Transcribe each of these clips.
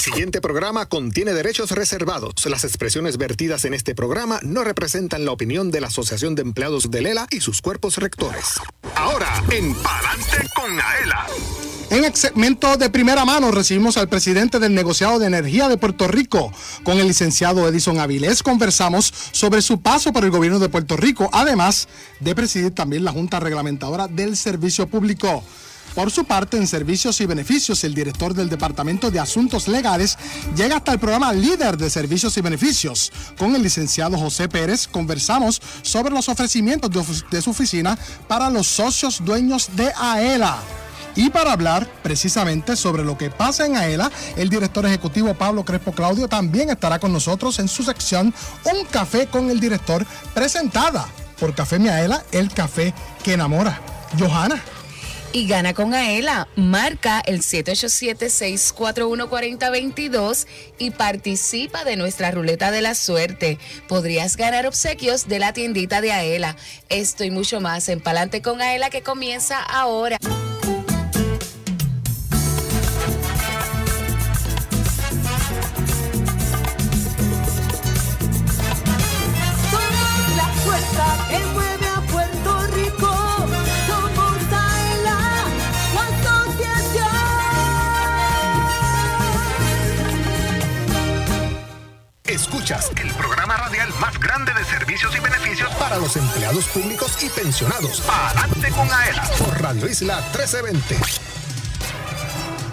siguiente programa contiene derechos reservados. Las expresiones vertidas en este programa no representan la opinión de la Asociación de Empleados de Lela y sus cuerpos rectores. Ahora, en Palante con Aela. En el segmento de primera mano recibimos al presidente del negociado de energía de Puerto Rico. Con el licenciado Edison Avilés conversamos sobre su paso por el gobierno de Puerto Rico, además de presidir también la Junta Reglamentadora del Servicio Público. Por su parte, en Servicios y Beneficios, el director del Departamento de Asuntos Legales llega hasta el programa Líder de Servicios y Beneficios. Con el licenciado José Pérez conversamos sobre los ofrecimientos de, su oficina para los socios dueños de AELA. Y para hablar precisamente sobre lo que pasa en AELA, el director ejecutivo Pablo Crespo Claudio también estará con nosotros en su sección Un café con el director, presentada por Café Miaela, el café que enamora. Johanna y gana con Aela. Marca el 787-641-4022 y participa de nuestra ruleta de la suerte. Podrías ganar obsequios de la tiendita de Aela. Esto y mucho más en Palante con Aela que comienza ahora. Escuchas el programa radial más grande de servicios y beneficios para los empleados públicos y pensionados. Adelante con AELA por Radio Isla 1320.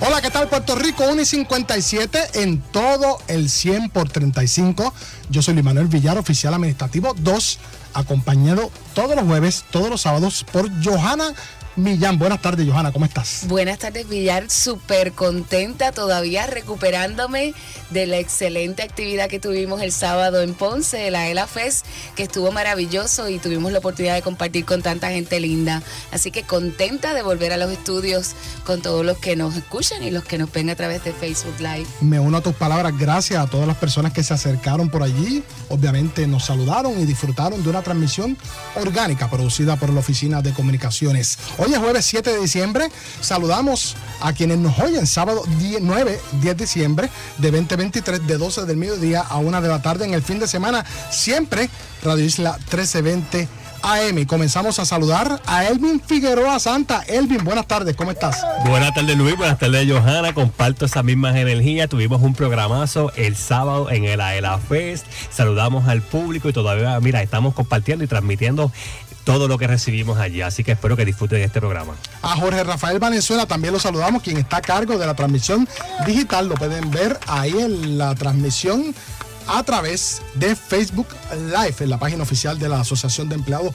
Hola, ¿qué tal Puerto Rico? 1 y 57 en todo el 100 por 35. Yo soy Luis Manuel Villar, oficial administrativo 2, acompañado todos los jueves, todos los sábados por Johanna Millán. Buenas tardes, Johanna, ¿cómo estás? Buenas tardes, Villar. Súper contenta todavía recuperándome de la excelente actividad que tuvimos el sábado en Ponce, la ELA Fest, que estuvo maravilloso y tuvimos la oportunidad de compartir con tanta gente linda. Así que contenta de volver a los estudios con todos los que nos escuchan y los que nos ven a través de Facebook Live. Me uno a tus palabras. Gracias a todas las personas que se acercaron por allí. Obviamente nos saludaron y disfrutaron de una transmisión orgánica producida por la Oficina de Comunicaciones. Hoy es jueves 7 de diciembre. Saludamos a quienes nos oyen sábado 9, 10 de diciembre de 2023 de 12 del mediodía a 1 de la tarde en el fin de semana. Siempre Radio Isla 1320 AM. Comenzamos a saludar a Elvin Figueroa Santa. Elvin, buenas tardes, ¿cómo estás? Buenas tardes, Luis. Buenas tardes, Johanna. Comparto esas mismas energías. Tuvimos un programazo el sábado en el AELA Fest. Saludamos al público y todavía, mira, estamos compartiendo y transmitiendo todo lo que recibimos allí. Así que espero que disfruten este programa. A Jorge Rafael Valenzuela también lo saludamos, quien está a cargo de la transmisión digital. Lo pueden ver ahí en la transmisión a través de Facebook Live, en la página oficial de la Asociación de Empleados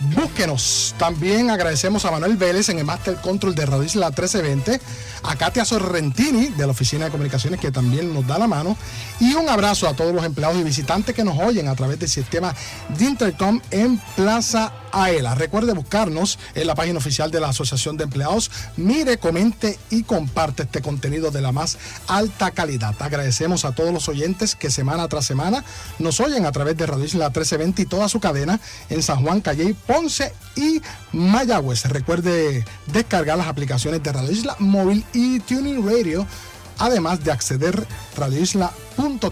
Búsquenos. También agradecemos a Manuel Vélez en el Master Control de Radio Isla 1320, a Katia Sorrentini de la Oficina de Comunicaciones que también nos da la mano y un abrazo a todos los empleados y visitantes que nos oyen a través del sistema de Intercom en Plaza AELA. Recuerde buscarnos en la página oficial de la Asociación de Empleados. Mire, comente y comparte este contenido de la más alta calidad. Agradecemos a todos los oyentes que semana tras semana nos oyen a través de Radio Isla 1320 y toda su cadena en San Juan, Calle Ponce y Mayagüez. Recuerde descargar las aplicaciones de Radio Isla Móvil y Tuning Radio, además de acceder a Radio Isla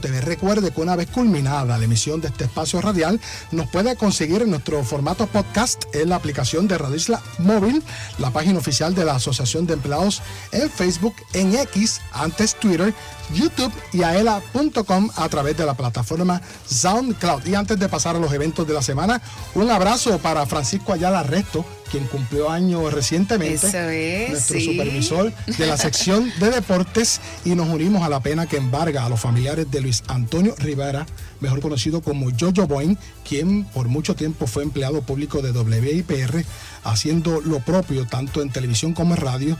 TV. Recuerde que una vez culminada la emisión de este espacio radial, nos puede conseguir en nuestro formato podcast en la aplicación de Radio Isla Móvil, la página oficial de la Asociación de Empleados en Facebook, en X, antes Twitter, YouTube y aela.com a través de la plataforma SoundCloud. Y antes de pasar a los eventos de la semana, un abrazo para Francisco Ayala Resto, quien cumplió años recientemente, nuestro supervisor de la sección de deportes, y nos unimos a la pena que embarga a los familiares de Luis Antonio Rivera, mejor conocido como Jojo Boyne, quien por mucho tiempo fue empleado público de WIPR, haciendo lo propio tanto en televisión como en radio,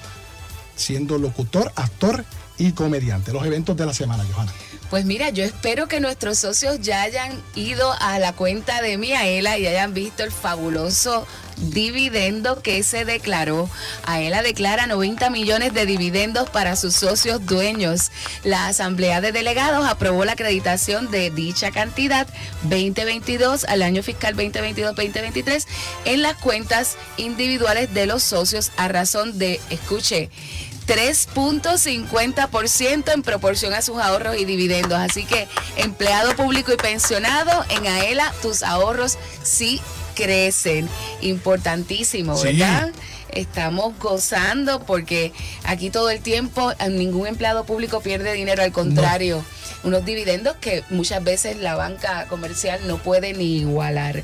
siendo locutor, actor y comediante. Los eventos de la semana, Johanna. Pues mira, yo espero que nuestros socios ya hayan ido a la cuenta de Miaela y hayan visto el fabuloso dividendo que se declaró. Aela declara 90 millones de dividendos para sus socios dueños. La Asamblea de Delegados aprobó la acreditación de dicha cantidad 2022 al año fiscal 2022-2023 en las cuentas individuales de los socios a razón de, escuche, 3.50% en proporción a sus ahorros y dividendos. Así que empleado público y pensionado, en AELA tus ahorros sí crecen. Importantísimo, ¿verdad? Estamos gozando porque aquí todo el tiempo ningún empleado público pierde dinero, al contrario unos dividendos que muchas veces la banca comercial no puede ni igualar.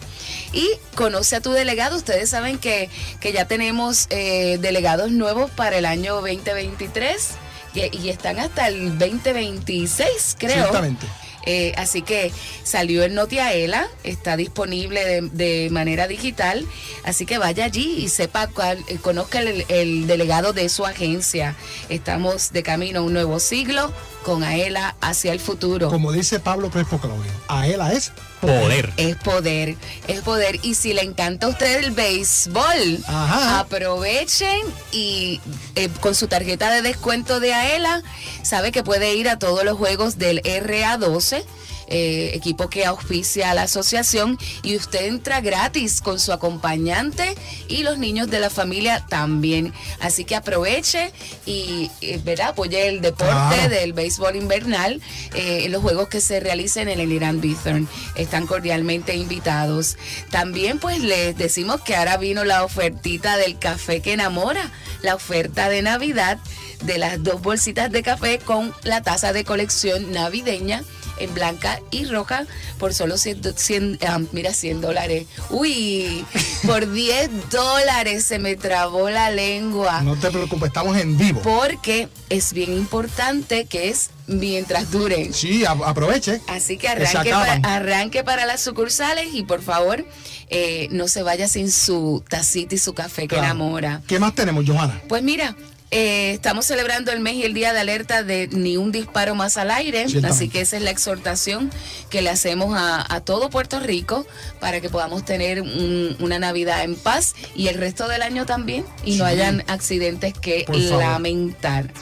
Y conoce a tu delegado. Ustedes saben que, que ya tenemos eh, delegados nuevos para el año 2023 y, y están hasta el 2026, creo. Exactamente. Eh, así que salió el Notiaela, está disponible de, manera digital, así que vaya allí y sepa cuál, eh, conozca el, delegado de su agencia. Estamos de camino a un nuevo siglo con AELA hacia el futuro. Como dice Pablo Crespo Claudio, AELA es poder. Es poder, es poder. Y si le encanta a usted el béisbol, aprovechen y eh, con su tarjeta de descuento de AELA, sabe que puede ir a todos los juegos del RA12 eh, equipo que auspicia a la asociación y usted entra gratis con su acompañante y los niños de la familia también. Así que aproveche y eh, verá, apoye el deporte del béisbol invernal eh, en los juegos que se realicen en el Irán Bithorn. Están cordialmente invitados. También pues les decimos que ahora vino la ofertita del café que enamora, la oferta de Navidad de las dos bolsitas de café con la taza de colección navideña en blanca y roja por solo 100, ah, mira, 100 dólares. Uy, por 10 dólares se me trabó la lengua. No te preocupes, estamos en vivo. Porque es bien importante que es mientras duren. Sí, aproveche. Así que arranque, para, arranque para las sucursales y por favor eh, no se vaya sin su tacita y su café que enamora. ¿Qué más tenemos, Johanna? Pues mira, eh, estamos celebrando el mes y el día de alerta de ni un disparo más al aire, así que esa es la exhortación que le hacemos a, todo Puerto Rico para que podamos tener una Navidad en paz y el resto del año también y no hayan accidentes que lamentar.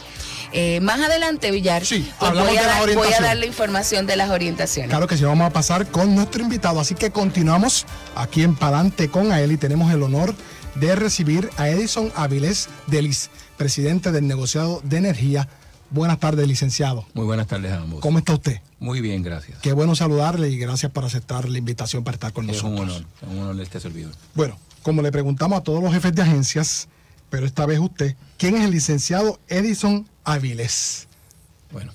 Eh, más adelante, Villar, sí, pues voy, a dar, voy, a dar, la información de las orientaciones. Claro que sí, vamos a pasar con nuestro invitado. Así que continuamos aquí en Palante con él y tenemos el honor de recibir a Edison Avilés Delis presidente del negociado de energía. Buenas tardes, licenciado. Muy buenas tardes a ambos. ¿Cómo está usted? Muy bien, gracias. Qué bueno saludarle y gracias por aceptar la invitación para estar con nosotros. Es un honor, es un honor de este servidor. Bueno, como le preguntamos a todos los jefes de agencias, pero esta vez usted, ¿quién es el licenciado Edison Avilés? Bueno,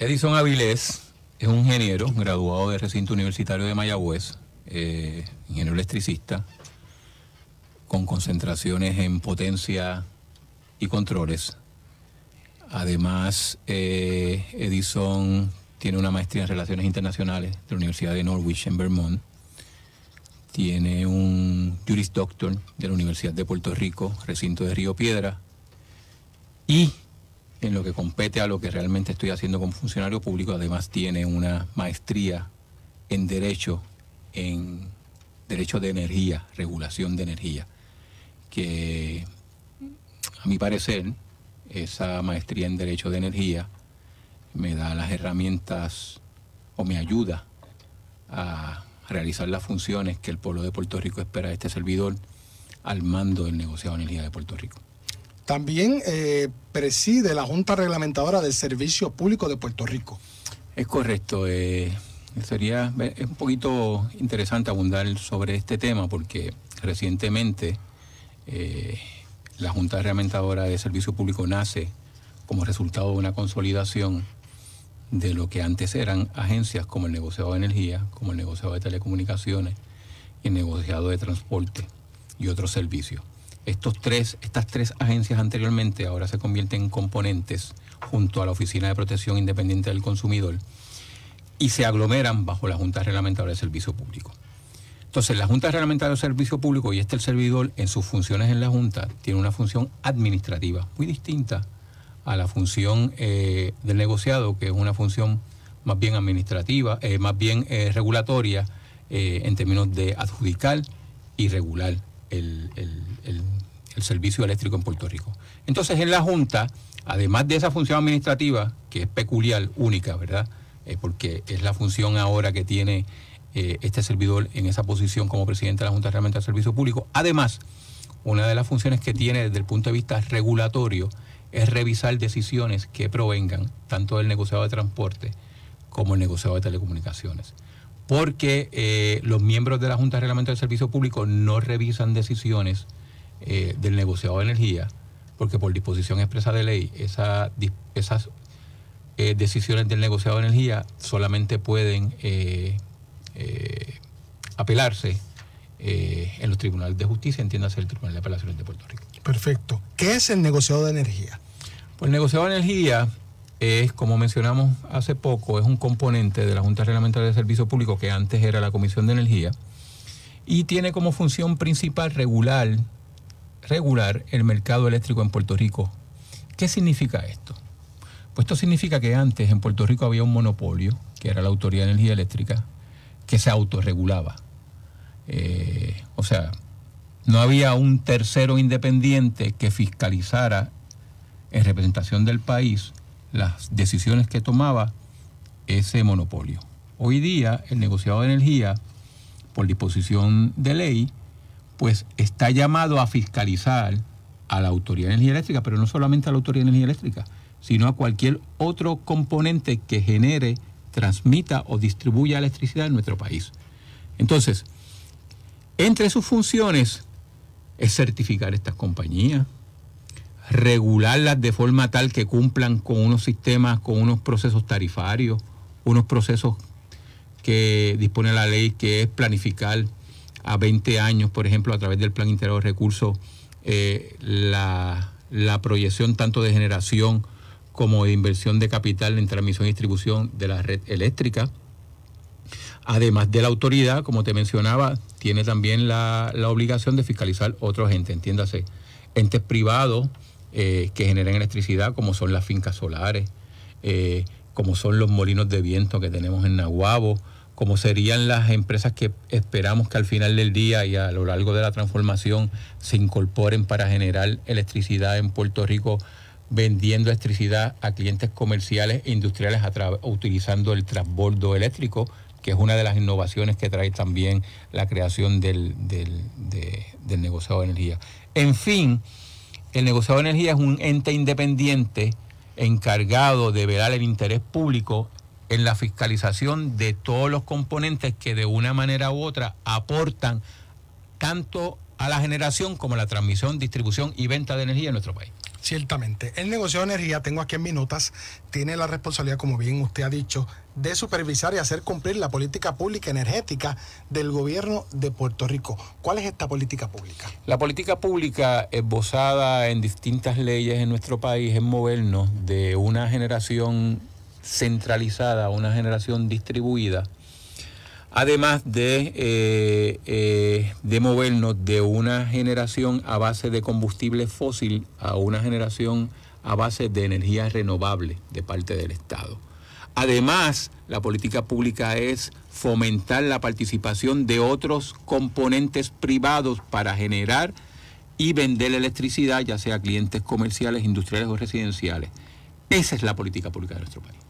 Edison Avilés es un ingeniero graduado del recinto universitario de Mayagüez, eh, ingeniero electricista, con concentraciones en potencia y controles. Además, eh, Edison tiene una maestría en Relaciones Internacionales de la Universidad de Norwich en Vermont. Tiene un Juris Doctor de la Universidad de Puerto Rico, recinto de Río Piedra. Y en lo que compete a lo que realmente estoy haciendo como funcionario público, además tiene una maestría en Derecho, en Derecho de Energía, Regulación de Energía, que a mi parecer, esa maestría en Derecho de Energía me da las herramientas o me ayuda a realizar las funciones que el pueblo de Puerto Rico espera de este servidor al mando del negociado de energía de Puerto Rico. También eh, preside la Junta Reglamentadora del Servicio Público de Puerto Rico. Es correcto. Eh, sería es un poquito interesante abundar sobre este tema porque recientemente eh, la Junta Reglamentadora de Servicio Público nace como resultado de una consolidación de lo que antes eran agencias como el negociado de energía, como el negociado de telecomunicaciones y el negociado de transporte y otros servicios. Estos tres, estas tres agencias anteriormente ahora se convierten en componentes junto a la Oficina de Protección Independiente del Consumidor y se aglomeran bajo la Junta Reglamentadora de Servicio Público. Entonces, la Junta Reglamentaria de Servicio Público y este el servidor en sus funciones en la Junta tiene una función administrativa muy distinta a la función eh, del negociado, que es una función más bien administrativa, eh, más bien eh, regulatoria en términos de adjudicar y regular el, el servicio eléctrico en Puerto Rico. Entonces, en la Junta, además de esa función administrativa, que es peculiar, única, ¿verdad? porque es la función ahora que tiene eh, este servidor en esa posición como presidente de la Junta Reglamentaria del Servicio Público. Además, una de las funciones que tiene desde el punto de vista regulatorio es revisar decisiones que provengan tanto del negociado de transporte como el negociado de telecomunicaciones. Porque eh, los miembros de la Junta de Reglamento del Servicio Público no revisan decisiones eh, del negociado de energía, porque por disposición expresa de ley, esa, esas decisiones del negociado de energía solamente pueden apelarse en los tribunales de justicia, entiéndase el Tribunal de Apelaciones de Puerto Rico. Perfecto. ¿Qué es el negociado de energía? Pues el negociado de energía es, como mencionamos hace poco, es un componente de la Junta Reglamentaria de Servicio Público que antes era la Comisión de Energía y tiene como función principal regular, regular el mercado eléctrico en Puerto Rico. ¿Qué significa esto? Pues esto significa que antes en Puerto Rico había un monopolio, que era la Autoridad de Energía Eléctrica, que se autorregulaba. Eh, o sea, no había un tercero independiente que fiscalizara en representación del país las decisiones que tomaba ese monopolio. Hoy día el negociado de energía, por disposición de ley, pues está llamado a fiscalizar a la Autoridad de Energía Eléctrica, pero no solamente a la Autoridad de Energía Eléctrica, sino a cualquier otro componente que genere, transmita o distribuya electricidad en nuestro país. Entonces, entre sus funciones es certificar estas compañías, regularlas de forma tal que cumplan con unos sistemas, con unos procesos tarifarios, unos procesos que dispone la ley, que es planificar a 20 años, por ejemplo, a través del Plan Integral de Recursos, eh, la proyección tanto de generación como inversión de capital en transmisión y distribución de la red eléctrica. Además de la autoridad, como te mencionaba, tiene también la, obligación de fiscalizar otros entes, entiéndase, entes privados eh, que generen electricidad, como son las fincas solares, eh, como son los molinos de viento que tenemos en Nahuabo, como serían las empresas que esperamos que al final del día y a lo largo de la transformación se incorporen para generar electricidad en Puerto Rico, vendiendo electricidad a clientes comerciales e industriales utilizando el transbordo eléctrico que es una de las innovaciones que trae también la creación del, del, negociado de energía. En fin, el negociado de energía es un ente independiente encargado de velar el interés público en la fiscalización de todos los componentes que de una manera u otra aportan tanto a la generación como a la transmisión, distribución y venta de energía en nuestro país. Ciertamente. El negocio de energía, tengo aquí en minutas, tiene la responsabilidad, como bien usted ha dicho, de supervisar y hacer cumplir la política pública energética del gobierno de Puerto Rico. ¿Cuál es esta política pública? La política pública esbozada en distintas leyes en nuestro país es movernos de una generación centralizada a una generación distribuida además de, eh, eh, de movernos de una generación a base de combustible fósil a una generación a base de energía renovable de parte del Estado. Además, la política pública es fomentar la participación de otros componentes privados para generar y vender electricidad, ya sea clientes comerciales, industriales o residenciales. Esa es la política pública de nuestro país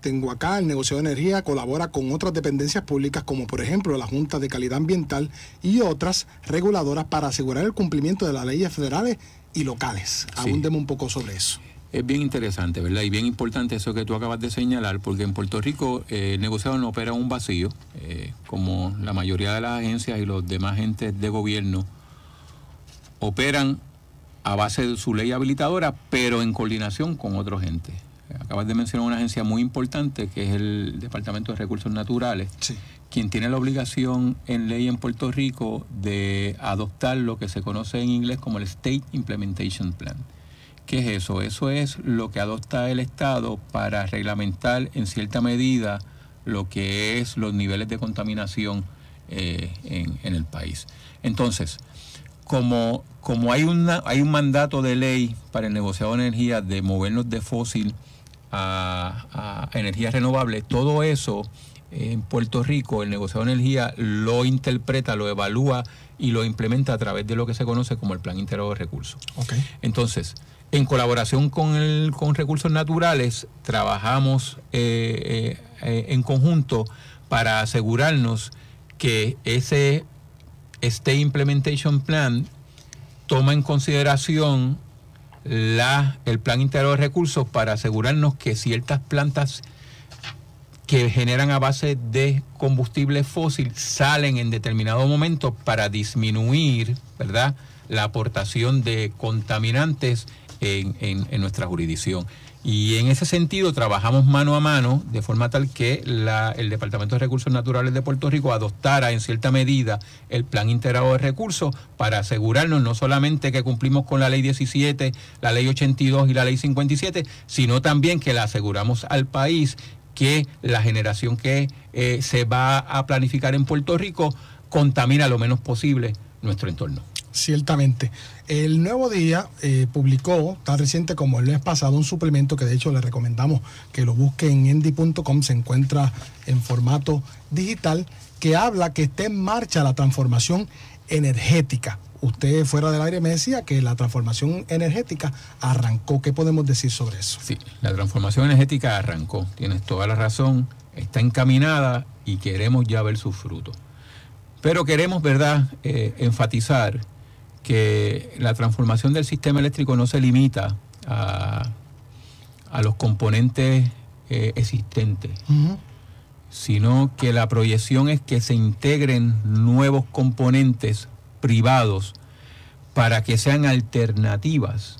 tengo acá, el negocio de energía colabora con otras dependencias públicas como por ejemplo la Junta de Calidad Ambiental y otras reguladoras para asegurar el cumplimiento de las leyes federales y locales. Abúndeme un poco sobre eso. Es bien interesante, ¿verdad? Y bien importante eso que tú acabas de señalar, porque en Puerto Rico eh, el negociado no opera un vacío, eh, como la mayoría de las agencias y los demás entes de gobierno operan a base de su ley habilitadora, pero en coordinación con otros entes acabas de mencionar una agencia muy importante que es el Departamento de Recursos Naturales, quien tiene la obligación en ley en Puerto Rico de adoptar lo que se conoce en inglés como el State Implementation Plan. ¿Qué es eso? Eso es lo que adopta el Estado para reglamentar en cierta medida lo que es los niveles de contaminación eh, en, en, el país. Entonces, como, como hay, una, hay un mandato de ley para el negociado de energía de movernos de fósil a, energía renovable, todo eso en Puerto Rico, el negocio de energía lo interpreta, lo evalúa y lo implementa a través de lo que se conoce como el Plan Integrado de Recursos. Entonces, en colaboración con, el, con Recursos Naturales, trabajamos eh, eh, eh, en conjunto para asegurarnos que ese este Implementation Plan toma en consideración la, el plan integral de recursos para asegurarnos que ciertas plantas que generan a base de combustible fósil salen en determinado momento para disminuir, ¿verdad?, la aportación de contaminantes en, en nuestra jurisdicción. Y en ese sentido trabajamos mano a mano de forma tal que el Departamento de Recursos Naturales de Puerto Rico adoptara en cierta medida el Plan Integrado de Recursos para asegurarnos no solamente que cumplimos con la Ley 17, la Ley 82 y la Ley 57, sino también que le aseguramos al país que la generación que eh, se va a planificar en Puerto Rico contamina lo menos posible nuestro entorno. Ciertamente. El Nuevo Día eh, publicó, tan reciente como el mes pasado, un suplemento que de hecho le recomendamos que lo busque en endy.com, se encuentra en formato digital, que habla que está en marcha la transformación energética. Usted fuera del aire me decía que la transformación energética arrancó. ¿Qué podemos decir sobre eso? Sí, la transformación energética arrancó. Tienes toda la razón. Está encaminada y queremos ya ver sus frutos. Pero queremos, ¿verdad?, eh, enfatizar que la transformación del sistema eléctrico no se limita a, los componentes eh, existentes, sino que la proyección es que se integren nuevos componentes privados para que sean alternativas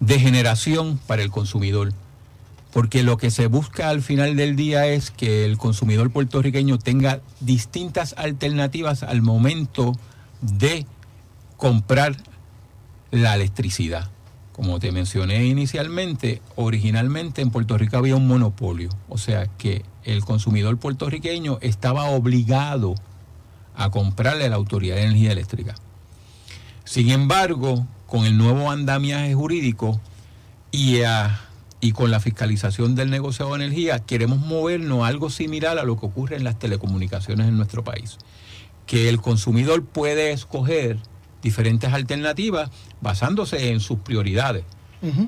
de generación para el consumidor. Porque lo que se busca al final del día es que el consumidor puertorriqueño tenga distintas alternativas al momento de comprar la electricidad. Como te mencioné inicialmente, originalmente en Puerto Rico había un monopolio, o sea que el consumidor puertorriqueño estaba obligado a comprarle a la Autoridad de Energía Eléctrica. Sin embargo, con el nuevo andamiaje jurídico y, y con la fiscalización del negocio de energía, queremos movernos a algo similar a lo que ocurre en las telecomunicaciones en nuestro país. Que el consumidor puede escoger diferentes alternativas basándose en sus prioridades.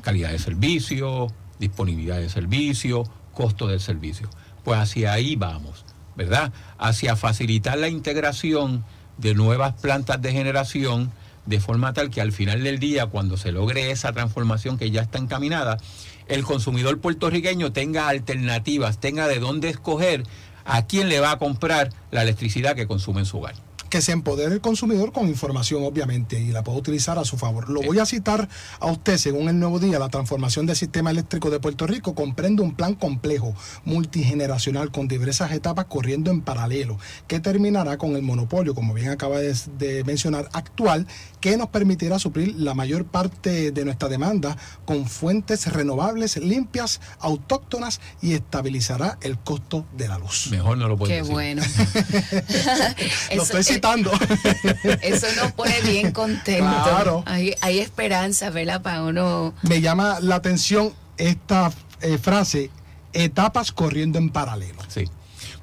Calidad de servicio, disponibilidad de servicio, costo del servicio. Pues hacia ahí vamos, ¿verdad? Hacia facilitar la integración de nuevas plantas de generación de forma tal que al final del día, cuando se logre esa transformación que ya está encaminada, el consumidor puertorriqueño tenga alternativas, tenga de dónde escoger a quién le va a comprar la electricidad que consume en su hogar que se empodere el consumidor con información, obviamente, y la puede utilizar a su favor. Lo voy a citar a usted, según el nuevo día, la transformación del sistema eléctrico de Puerto Rico comprende un plan complejo, multigeneracional, con diversas etapas corriendo en paralelo, que terminará con el monopolio, como bien acaba de, mencionar, actual, que nos permitirá suplir la mayor parte de nuestra demanda con fuentes renovables, limpias, autóctonas y estabilizará el costo de la luz. Mejor no lo puedo Qué bueno. lo estoy Eso nos pone bien contento. Hay, esperanza, ¿verdad? Para uno. Me llama la atención esta eh, frase, etapas corriendo en paralelo. Sí.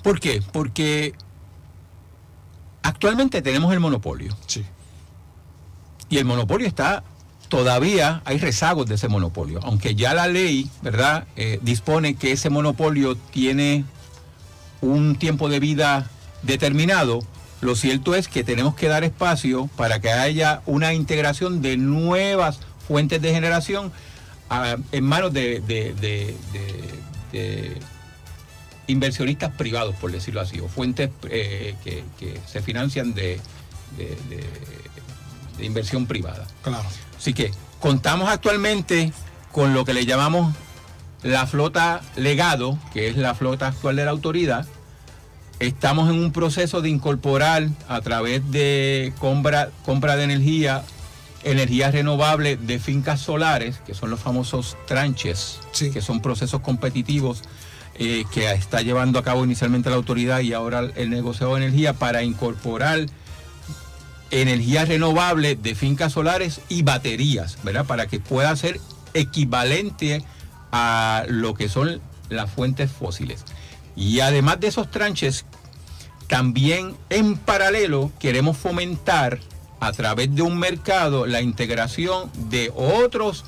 ¿Por qué? Porque actualmente tenemos el monopolio. Sí. Y el monopolio está todavía hay rezagos de ese monopolio, aunque ya la ley, ¿verdad?, eh, dispone que ese monopolio tiene un tiempo de vida determinado, lo cierto es que tenemos que dar espacio para que haya una integración de nuevas fuentes de generación ah, en manos de, inversionistas privados, por decirlo así, o fuentes eh, que, se financian de, inversión privada. Claro. Así que contamos actualmente con lo que le llamamos la flota legado, que es la flota actual de la autoridad, Estamos en un proceso de incorporar a través de compra, compra de energía, energía renovable de fincas solares, que son los famosos tranches, que son procesos competitivos eh, que está llevando a cabo inicialmente la autoridad y ahora el negociado de energía para incorporar energía renovable de fincas solares y baterías, ¿verdad? Para que pueda ser equivalente a lo que son las fuentes fósiles. Y además de esos tranches, también en paralelo queremos fomentar a través de un mercado la integración de otros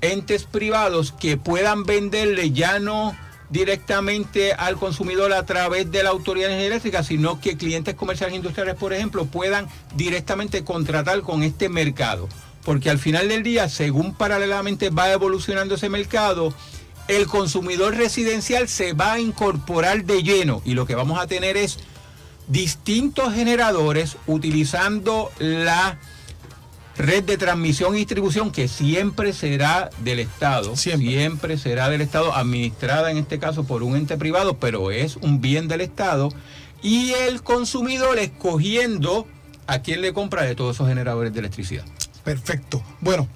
entes privados que puedan venderle ya no directamente al consumidor a través de la autoridad eléctrica, sino que clientes comerciales industriales, por ejemplo, puedan directamente contratar con este mercado. porque al final del día, según paralelamente va evolucionando ese mercado, el consumidor residencial se va a incorporar de lleno y lo que vamos a tener es distintos generadores utilizando la red de transmisión y distribución que siempre será del Estado, siempre. será del Estado, administrada en este caso por un ente privado, pero es un bien del Estado, y el consumidor escogiendo a quién le compra de todos esos generadores de electricidad. Perfecto. Bueno,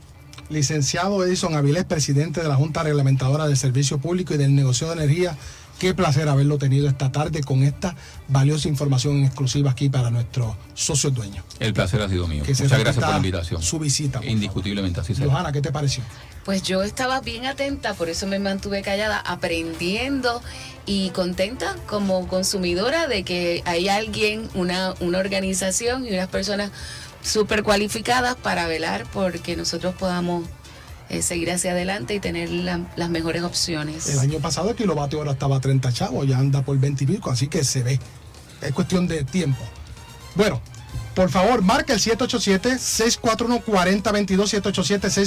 licenciado Edison Avilés, presidente de la Junta Reglamentadora del Servicio Público y del Negocio de Energía, Qué placer haberlo tenido esta tarde con esta valiosa información exclusiva aquí para nuestros socios dueños. El placer ha sido mío. Muchas gracias por la invitación. Su visita. Indiscutiblemente así será. Johanna, ¿qué te pareció? Pues yo estaba bien atenta, por eso me mantuve callada, aprendiendo y contenta como consumidora de que hay alguien, una, una organización y unas personas súper cualificadas para velar porque nosotros podamos eh, seguir hacia adelante y tener las mejores opciones. El año pasado el kilovatio hora estaba a 30 chavos, ya anda por 20 y así que se ve. Es cuestión de tiempo. Bueno, por favor, marca el 787-641-4022,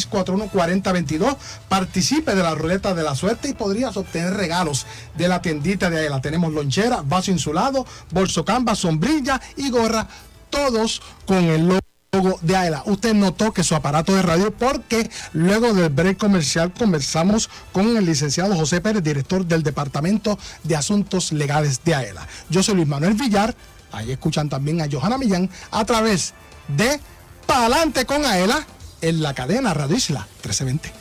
787-641-4022. Participe de la ruleta de la suerte y podrías obtener regalos de la tiendita de Aela. Tenemos lonchera, vaso insulado, bolso camba, sombrilla y gorra, todos con el logo de AELA. Usted notó que su aparato de radio porque luego del break comercial conversamos con el licenciado José Pérez, director del Departamento de Asuntos Legales de AELA. Yo soy Luis Manuel Villar, ahí escuchan también a Johanna Millán a través de Palante con AELA en la cadena Radio Isla 1320.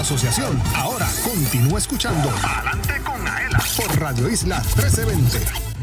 Asociación. Ahora continúa escuchando Adelante con Aela por Radio Isla 1320.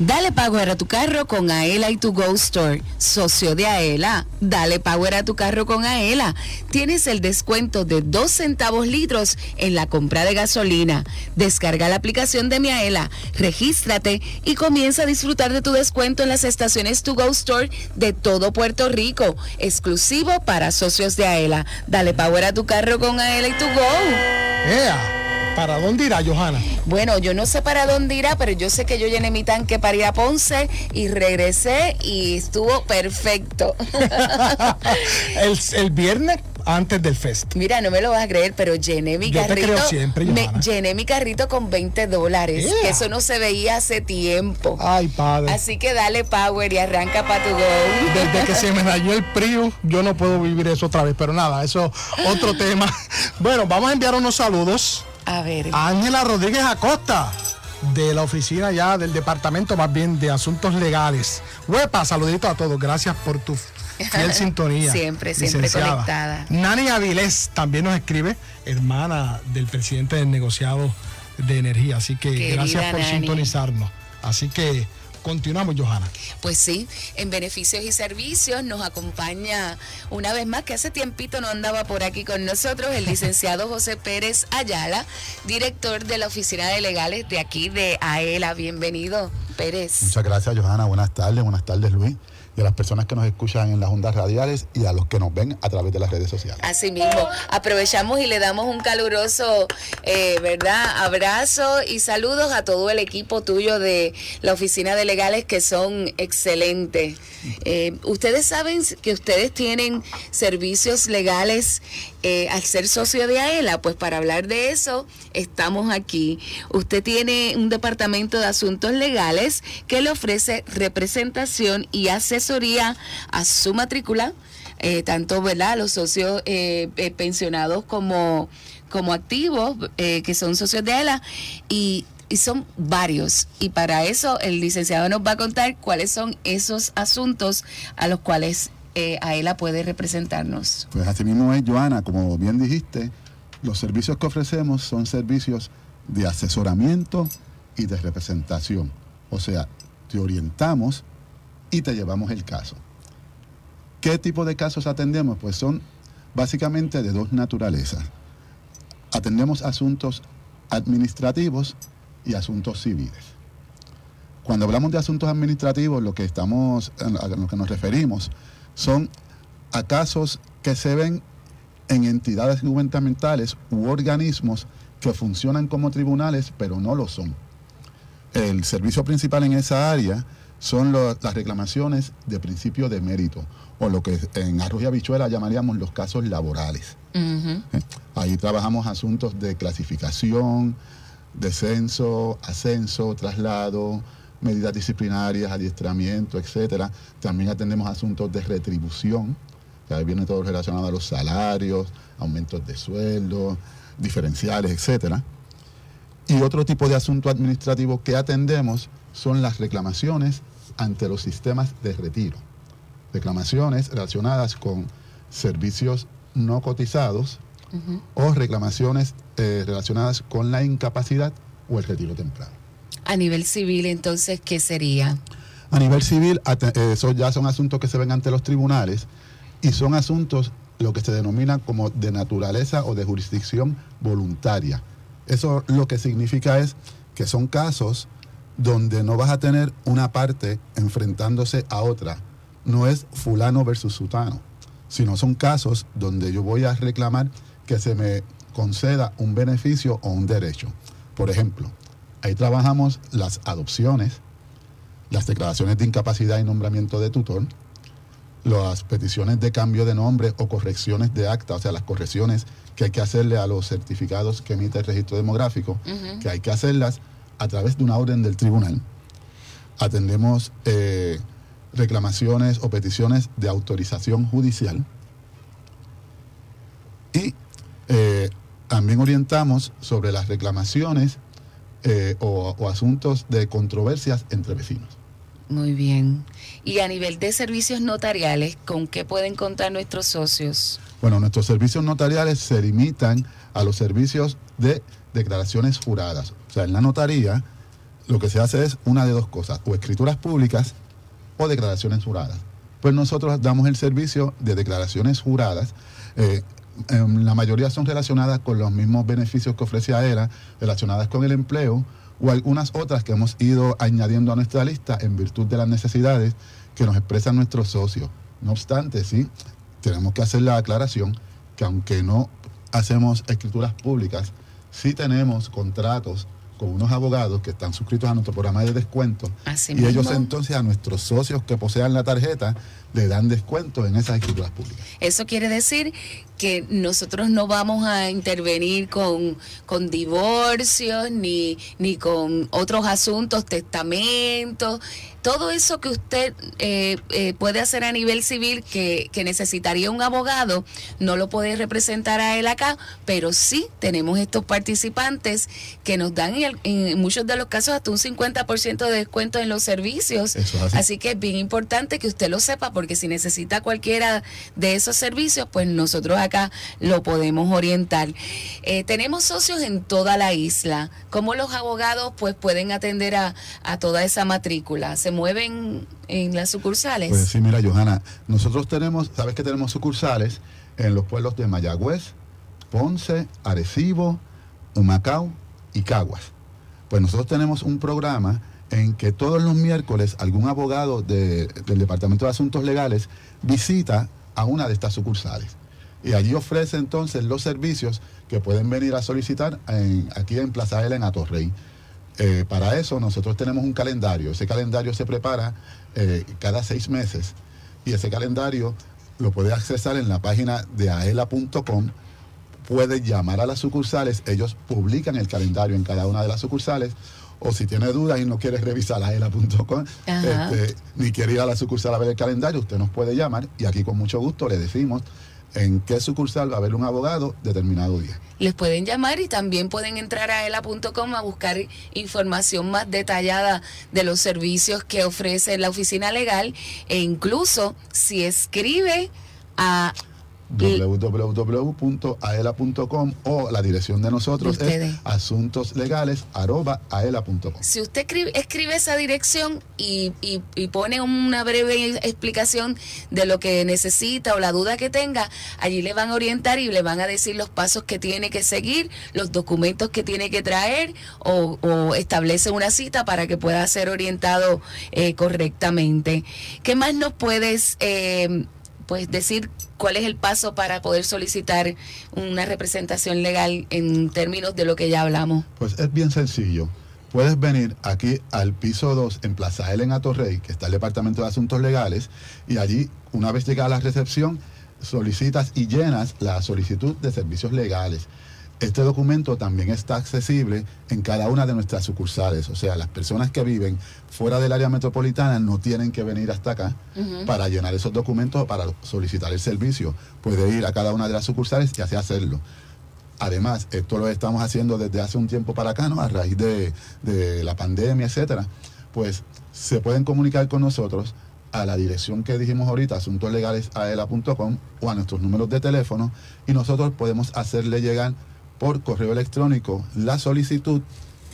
Dale power a tu carro con Aela y tu Go Store. Socio de Aela, dale power a tu carro con Aela. Tienes el descuento de 2 centavos litros en la compra de gasolina. Descarga la aplicación de mi Aela, regístrate y comienza a disfrutar de tu descuento en las estaciones To Go Store de todo Puerto Rico, exclusivo para socios de Aela. Dale power a tu carro con Aela y tu Go. ¿Para dónde irá, Johanna? Bueno, yo no sé para dónde irá, pero yo sé que yo llené mi tanque para ir a Ponce y regresé y estuvo perfecto. el, el viernes antes del fest. Mira, no me lo vas a creer, pero llené mi Yo te carrito. creo siempre, me llené mi carrito con 20 dólares. Yeah. Eso no se veía hace tiempo. Ay, padre. Así que dale power y arranca para tu go. Desde que se me dañó el Prius, yo no puedo vivir eso otra vez. Pero nada, eso otro tema. Bueno, vamos a enviar unos saludos A ver. a Ángela Rodríguez Acosta, de la oficina ya del departamento más bien de asuntos legales. Huepa, saludito a todos. Gracias por tu fiel sintonía. Siempre, siempre licenciada. conectada. Nani Avilés también nos escribe, hermana del presidente del negociado de energía. Así que Querida gracias por Nani. sintonizarnos. Así que continuamos, Johanna. Pues sí, en beneficios y servicios nos acompaña una vez más, que hace tiempito no andaba por aquí con nosotros, el licenciado José Pérez Ayala, director de la Oficina de Legales de aquí de AELA. Bienvenido, Pérez. Muchas gracias, Johanna. Buenas tardes, buenas tardes, Luis. Y a las personas que nos escuchan en las ondas radiales y a los que nos ven a través de las redes sociales. Así mismo, aprovechamos y le damos un caluroso, eh, ¿verdad? Abrazo y saludos a todo el equipo tuyo de la Oficina de Legales que son excelentes. Eh, ustedes saben que ustedes tienen servicios legales eh, al ser socio de AELA, pues para hablar de eso estamos aquí. Usted tiene un departamento de asuntos legales que le ofrece representación y asesoría a su matrícula eh, tanto ¿verdad? los socios eh, pensionados como, como activos, que son socios de ELA, y, y son varios. Y para eso el licenciado nos va a contar cuáles son esos asuntos a los cuales eh, AELA puede representarnos. Pues así mismo es, Johanna, como bien dijiste, los servicios que ofrecemos son servicios de asesoramiento y de representación. O sea, te orientamos y te llevamos el caso. ¿Qué tipo de casos atendemos? Pues son básicamente de dos naturalezas. Atendemos asuntos administrativos y asuntos civiles. Cuando hablamos de asuntos administrativos, lo que estamos, a lo que nos referimos son a casos que se ven en entidades gubernamentales u organismos que funcionan como tribunales, pero no lo son. El servicio principal en esa área son lo- las reclamaciones de principio de mérito, o lo que en Arroyo y Habichuela llamaríamos los casos laborales. ¿eh? Ahí trabajamos asuntos de clasificación, descenso, ascenso, traslado, medidas disciplinarias, adiestramiento, etcétera. También atendemos asuntos de retribución, que ahí viene todo relacionado a los salarios, aumentos de sueldo, diferenciales, etcétera. Y otro tipo de asunto administrativo que atendemos son las reclamaciones ante los sistemas de retiro. Reclamaciones relacionadas con servicios no cotizados o reclamaciones eh, relacionadas con la incapacidad o el retiro temprano. A nivel civil, entonces, ¿qué sería? A nivel civil, eh, eso ya son asuntos que se ven ante los tribunales y son asuntos lo que se denomina como de naturaleza o de jurisdicción voluntaria. Eso lo que significa es que son casos donde no vas a tener una parte enfrentándose a otra. No es fulano versus sutano, sino son casos donde yo voy a reclamar que se me conceda un beneficio o un derecho. Por ejemplo, ahí trabajamos las adopciones, las declaraciones de incapacidad y nombramiento de tutor, las peticiones de cambio de nombre o correcciones de acta, o sea, las correcciones que hay que hacerle a los certificados que emite el registro demográfico, que hay que hacerlas a través de una orden del tribunal. Atendemos eh, reclamaciones o peticiones de autorización judicial y eh, también orientamos sobre las reclamaciones eh, o- o asuntos de controversias entre vecinos. Muy bien. Y a nivel de servicios notariales, ¿con qué pueden contar nuestros socios? Bueno, nuestros servicios notariales se limitan a los servicios de declaraciones juradas. O sea, en la notaría, lo que se hace es una de dos cosas, o escrituras públicas o declaraciones juradas. Pues nosotros damos el servicio de declaraciones juradas. eh, em, la mayoría son relacionadas con los mismos beneficios que ofrece AERA, relacionadas con el empleo, o algunas otras que hemos ido añadiendo a nuestra lista en virtud de las necesidades que nos expresan nuestros socios. No obstante, sí, tenemos que hacer la aclaración que aunque no hacemos escrituras públicas, sí tenemos contratos con unos abogados que están suscritos a nuestro programa de descuento Así y ellos entonces a nuestros socios que posean la tarjeta le dan descuento en esas escrituras públicas. Eso quiere decir que nosotros no vamos a intervenir con, con divorcios ni, ni con otros asuntos, testamentos, todo eso que usted eh, eh, puede hacer a nivel civil que, que necesitaría un abogado, no lo puede representar a él acá, pero sí tenemos estos participantes que nos dan en, el- en muchos de los casos hasta un 50% de descuento en los servicios. Es así. Así que es bien importante que usted lo sepa porque si necesita cualquiera de esos servicios, pues nosotros acá lo podemos orientar. Eh, tenemos socios en toda la isla. ¿Cómo los abogados pues pueden atender a, a toda esa matrícula? ¿Se mueven en las sucursales? Pues sí, mira, Johanna, nosotros tenemos, sabes que tenemos sucursales en los pueblos de Mayagüez, Ponce, Arecibo, Humacao y Caguas. Pues nosotros tenemos un programa en que todos los miércoles algún abogado de- del Departamento de Asuntos Legales visita a una de estas sucursales. Y allí ofrece entonces los servicios que pueden venir a solicitar en- aquí en Plaza L en Atorrey. Eh, para eso nosotros tenemos un calendario. Ese calendario se prepara eh, cada seis meses y ese calendario lo puede accesar en la página de aela.com. Puede llamar a las sucursales, ellos publican el calendario en cada una de las sucursales. O si tiene dudas y no quiere revisar aela.com, este, ni quiere ir a la sucursal a ver el calendario, usted nos puede llamar y aquí con mucho gusto le decimos en qué sucursal va a haber un abogado determinado día. Les pueden llamar y también pueden entrar a ela.com a buscar información más detallada de los servicios que ofrece la oficina legal e incluso si escribe a www.aela.com o la dirección de nosotros De es asuntoslegales.aela.com. Si usted escribe, escribe esa dirección y, y- y pone una breve explicación de lo que necesita o la duda que tenga, allí le van a orientar y le van a decir los pasos que tiene que seguir, los documentos que tiene que traer o, o establece una cita para que pueda ser orientado eh, correctamente. ¿Qué más nos puedes eh, pues decir cuál es el paso para poder solicitar una representación legal en términos de lo que ya hablamos? Pues es bien sencillo. Puedes venir aquí al piso 2 en Plaza L en Atorrey, que está el Departamento de Asuntos Legales, y allí, una vez llegada la recepción, solicitas y llenas la solicitud de servicios legales. Este documento también está accesible en cada una de nuestras sucursales, o sea, las personas que viven fuera del área metropolitana no tienen que venir hasta acá para llenar esos documentos o para solicitar el servicio. Puede ir a cada una de las sucursales y así hacerlo. Además, esto lo estamos haciendo desde hace un tiempo para acá, ¿no? A raíz de, de la pandemia, etcétera. Pues se pueden comunicar con nosotros a la dirección que dijimos ahorita, asuntoslegalesaela.com o a nuestros números de teléfono y nosotros podemos hacerle llegar por correo electrónico la solicitud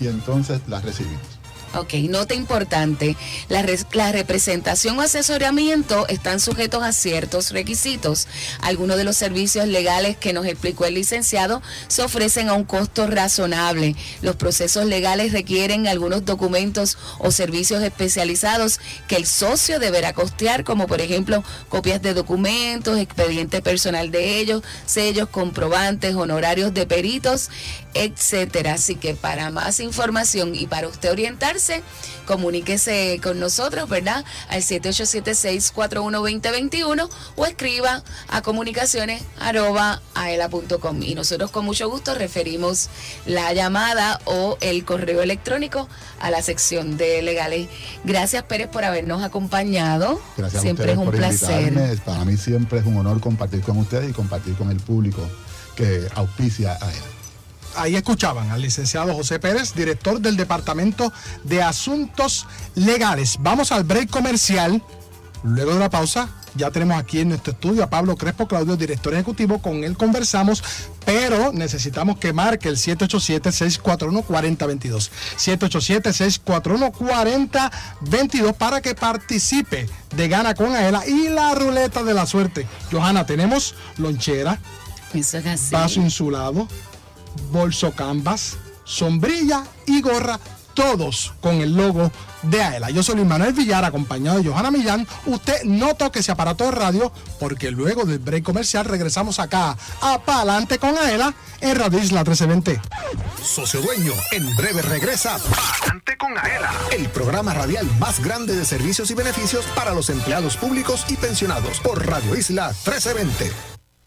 y entonces la recibimos. Ok, nota importante. La, la representación o asesoramiento están sujetos a ciertos requisitos. Algunos de los servicios legales que nos explicó el licenciado se ofrecen a un costo razonable. Los procesos legales requieren algunos documentos o servicios especializados que el socio deberá costear, como por ejemplo copias de documentos, expediente personal de ellos, sellos, comprobantes, honorarios de peritos, etcétera. Así que para más información y para usted orientarse, comuníquese con nosotros, ¿verdad? Al 7876-412021 o escriba a comunicaciones arroba aela.com y nosotros con mucho gusto referimos la llamada o el correo electrónico a la sección de legales. Gracias Pérez por habernos acompañado. Gracias Siempre a es un por placer. invitarme. Para mí siempre es un honor compartir con ustedes y compartir con el público que auspicia a él. Ahí escuchaban al licenciado José Pérez, director del Departamento de Asuntos Legales. Vamos al break comercial. Luego de la pausa, Ya tenemos aquí en nuestro estudio a Pablo Crespo Claudio, director ejecutivo. Con él conversamos, pero necesitamos que marque el 787-641-4022. 787-641-4022 para que participe de Gana con Aela y la ruleta de la suerte. Johanna, tenemos lonchera, Eso es así. vaso insulado, bolso canvas, sombrilla y gorra, todos con el logo de Aela. Yo soy Luis Manuel Villar, acompañado de Johanna Millán. Usted no toque ese aparato de radio, porque luego del break comercial regresamos acá a Palante con Aela en Radio Isla 1320. Socio Dueño, en breve regresa Palante con Aela, el programa radial más grande de servicios y beneficios para los empleados públicos y pensionados por Radio Isla 1320.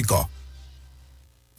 eléctrico.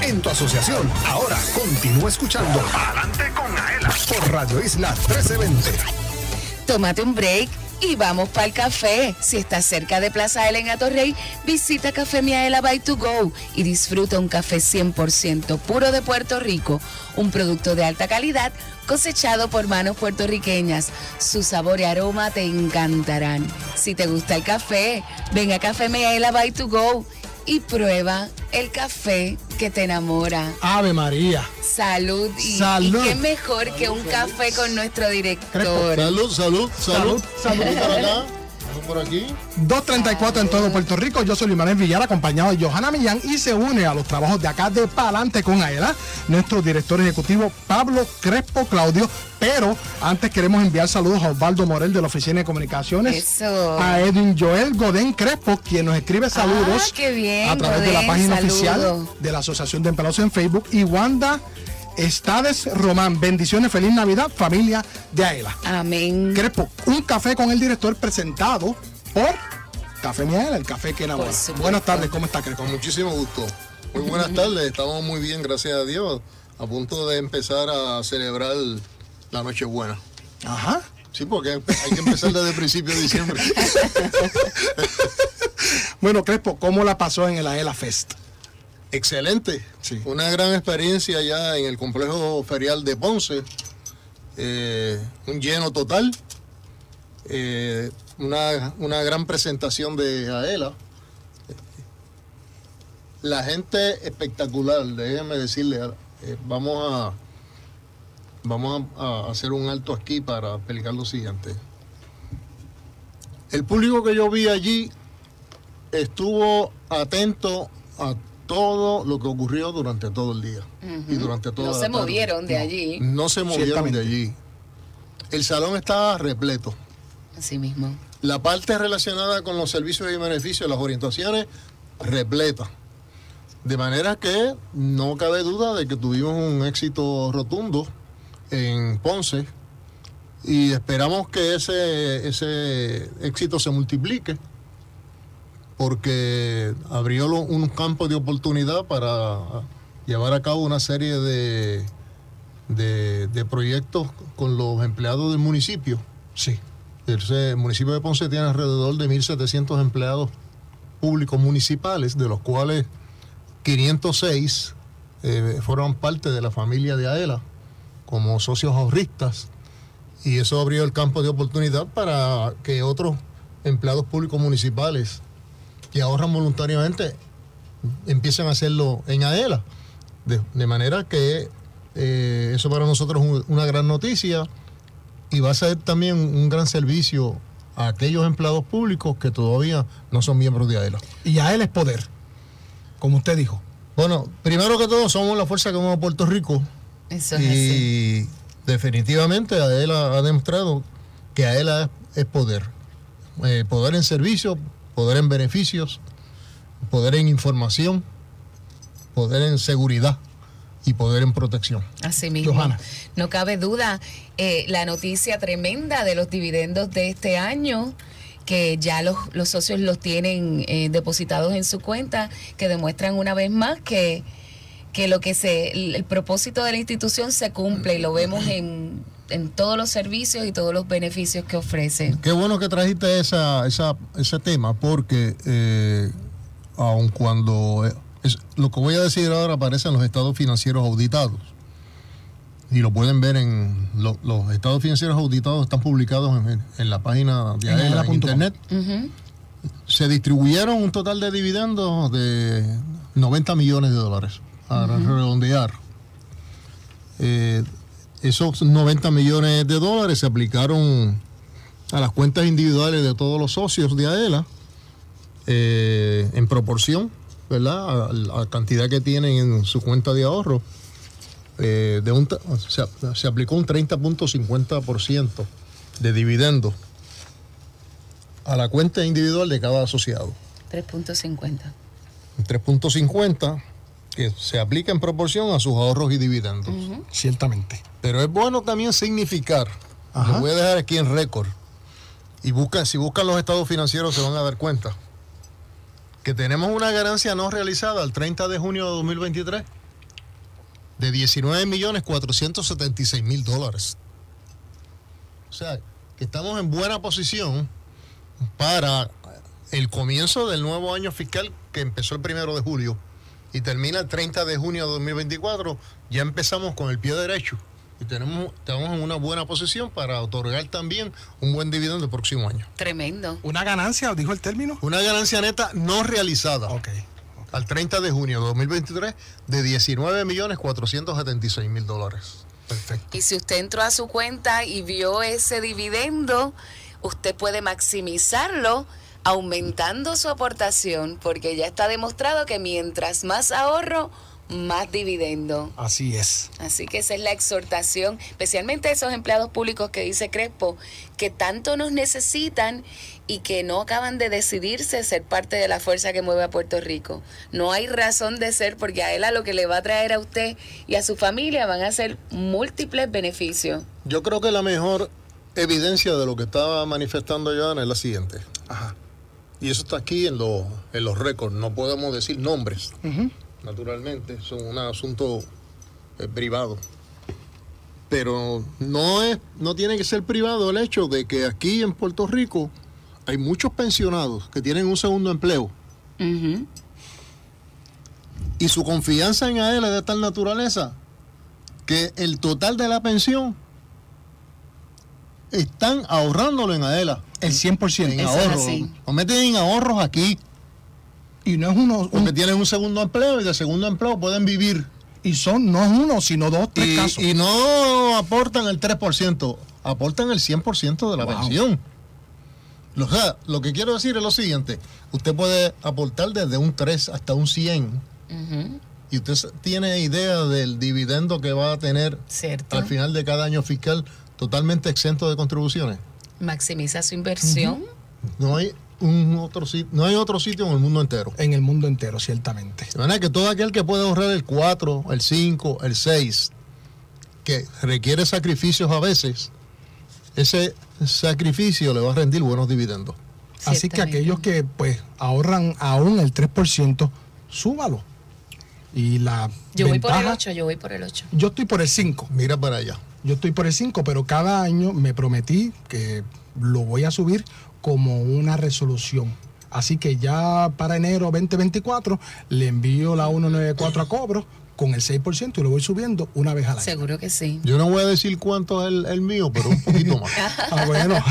En tu asociación. Ahora continúa escuchando Adelante con Aela por Radio Isla 1320. Tómate un break y vamos para el café. Si estás cerca de Plaza Ela en Atorrey, visita Café Miaela by to go y disfruta un café 100% puro de Puerto Rico, un producto de alta calidad cosechado por manos puertorriqueñas. Su sabor y aroma te encantarán. Si te gusta el café, ven a Café Miaela by to go y prueba el café que te enamora. Ave María. Salud y, Salud. y qué mejor que un café con nuestro director. Salud, salud, salud. Salud. Por acá, por aquí. 234 en todo Puerto Rico. Yo soy Luis Manuel Villar, acompañado de Johanna Millán y se une a los trabajos de acá de Palante con Aela, nuestro director ejecutivo Pablo Crespo Claudio. Pero antes queremos enviar saludos a Osvaldo Morel de la Oficina de Comunicaciones, Eso. a Edwin Joel Godén Crespo, quien nos escribe saludos Ah, qué bien, a través de la página saludo. oficial de la Asociación de Empleados en Facebook y Wanda Estades Román. Bendiciones, feliz Navidad, familia de Aela. Amén. Crespo, un café con el director presentado por Café Miel, el café que enamora. Buenas tardes, ¿cómo está Crespo? Con muchísimo gusto. Muy buenas tardes, estamos muy bien, gracias a Dios. A punto de empezar a celebrar la Nochebuena. Ajá. Sí, porque hay que empezar desde el principio de diciembre. Bueno, Crespo, ¿cómo la pasó en el Aela Fest? Excelente. Una gran experiencia ya en el complejo ferial de Ponce. Eh, un lleno total. Eh, una, una gran presentación de Aela. La gente espectacular, déjenme decirle. eh, vamos a vamos a, a hacer un alto aquí para explicar lo siguiente. El público que yo vi allí estuvo atento a todo lo que ocurrió durante todo el día y durante toda No la se tarde. movieron de allí. No se movieron de allí. El salón estaba repleto. Así mismo. La parte relacionada con los servicios y beneficios, las orientaciones, repleta. De manera que no cabe duda de que tuvimos un éxito rotundo en Ponce y esperamos que ese, ese éxito se multiplique porque abrió un campo de oportunidad para llevar a cabo una serie de, de, de proyectos con los empleados del municipio. Sí. El municipio de Ponce tiene alrededor de 1.700 empleados públicos municipales, de los cuales 506 eh, fueron parte de la familia de AELA como socios ahorristas. Y eso abrió el campo de oportunidad para que otros empleados públicos municipales que ahorran voluntariamente empiecen a hacerlo en AELA. De, de manera que eh, eso para nosotros es un- una gran noticia y va a ser también un gran servicio a aquellos empleados públicos que todavía no son miembros de AELA. Y a él es poder, como usted dijo. Bueno, primero que todo somos la fuerza que mueve a Puerto Rico Eso es así. y definitivamente AELA ha demostrado que AELA es, es poder. Eh, poder en servicio, poder en beneficios, poder en información, poder en seguridad y poder en protección. Así mismo. Johanna. No cabe duda, eh, la noticia tremenda de los dividendos de este año, que ya los, los socios los tienen eh, depositados en su cuenta, que demuestran una vez más que, que lo que se, el, el propósito de la institución se cumple y lo vemos en, en todos los servicios y todos los beneficios que ofrece. Qué bueno que trajiste esa, esa, ese tema, porque eh, aun cuando eh, es- lo que voy a decir ahora aparece en los estados financieros auditados, y lo pueden ver en lo- los estados financieros auditados están publicados en, en la página de En AELA en aela.com. internet. Se distribuyeron un total de dividendos de 90 millones de dólares, para redondear. Eh, esos 90 millones de dólares se aplicaron a las cuentas individuales de todos los socios de AELA eh, en proporción, ¿verdad? A la cantidad que tienen en su cuenta de ahorro. Eh, de un, se, se aplicó un 30.50% de dividendos a la cuenta individual de cada asociado. 3.50. Un 3.50 que se aplica en proporción a sus ahorros y dividendos. Ciertamente. Pero es bueno también significar, lo voy a dejar aquí en récord, y busca, si buscan los estados financieros se van a dar cuenta, que tenemos una ganancia no realizada el 30 de junio de 2023 de 19 millones 476 mil dólares. O sea, que estamos en buena posición para el comienzo del nuevo año fiscal que empezó el primero de julio y termina el 30 de junio de 2024, ya empezamos con el pie derecho y tenemos, estamos en una buena posición para otorgar también un buen dividendo el próximo año. Tremendo. ¿Una ganancia, dijo el término? Una ganancia neta no realizada Ok. al 30 de junio de 2023 de 19 millones 476 mil dólares. Perfecto. Y si usted entró a su cuenta y vio ese dividendo, usted puede maximizarlo aumentando su aportación, porque ya está demostrado que mientras más ahorro, más dividendo. Así es. Así que esa es la exhortación, especialmente a esos empleados públicos que dice Crespo, que tanto nos necesitan y que no acaban de decidirse ser parte de la fuerza que mueve a Puerto Rico. No hay razón de ser porque a él a lo que le va a traer a usted y a su familia van a ser múltiples beneficios. Yo creo que la mejor evidencia de lo que estaba manifestando Joana es la siguiente. Ajá. Y eso está aquí en, los en los récords. No podemos decir nombres, naturalmente. Son un asunto eh, privado. Pero no, es, no tiene que ser privado el hecho de que aquí en Puerto Rico hay muchos pensionados que tienen un segundo empleo. Y su confianza en AEL es de tal naturaleza que el total de la pensión están ahorrándolo en AELA. El 100%. En es ahorros. Lo meten en ahorros aquí. Y no es uno. Porque tienen un segundo empleo y de segundo empleo pueden vivir. Y son no uno, sino dos, tres y, casos. y no aportan el 3%, aportan el 100% de la Wow. pensión. O sea, lo que quiero decir es lo siguiente, usted puede aportar desde un 3 hasta un 100 Ujú, y usted tiene idea del dividendo que va a tener Cierto. al final de cada año fiscal totalmente exento de contribuciones. Maximiza su inversión. No hay un otro sitio, no hay otro sitio en el mundo entero. En el mundo entero, ciertamente. De manera que todo aquel que puede ahorrar el 4, el 5, el 6, que requiere sacrificios a veces, ese sacrificio le va a rendir buenos dividendos. Así que aquellos que pues ahorran aún el 3%, súbalo. Y la Yo voy por el ventaja- 8, yo voy por el 8. Yo estoy por el 5. Mira para allá. Yo estoy por el 5, pero cada año me prometí que lo voy a subir como una resolución. Así que ya para enero 2024 le envío la 194 a cobro con el 6% y lo voy subiendo una vez al año. Seguro que sí. Yo no voy a decir cuánto es el, el mío, pero un poquito más. Ah, bueno.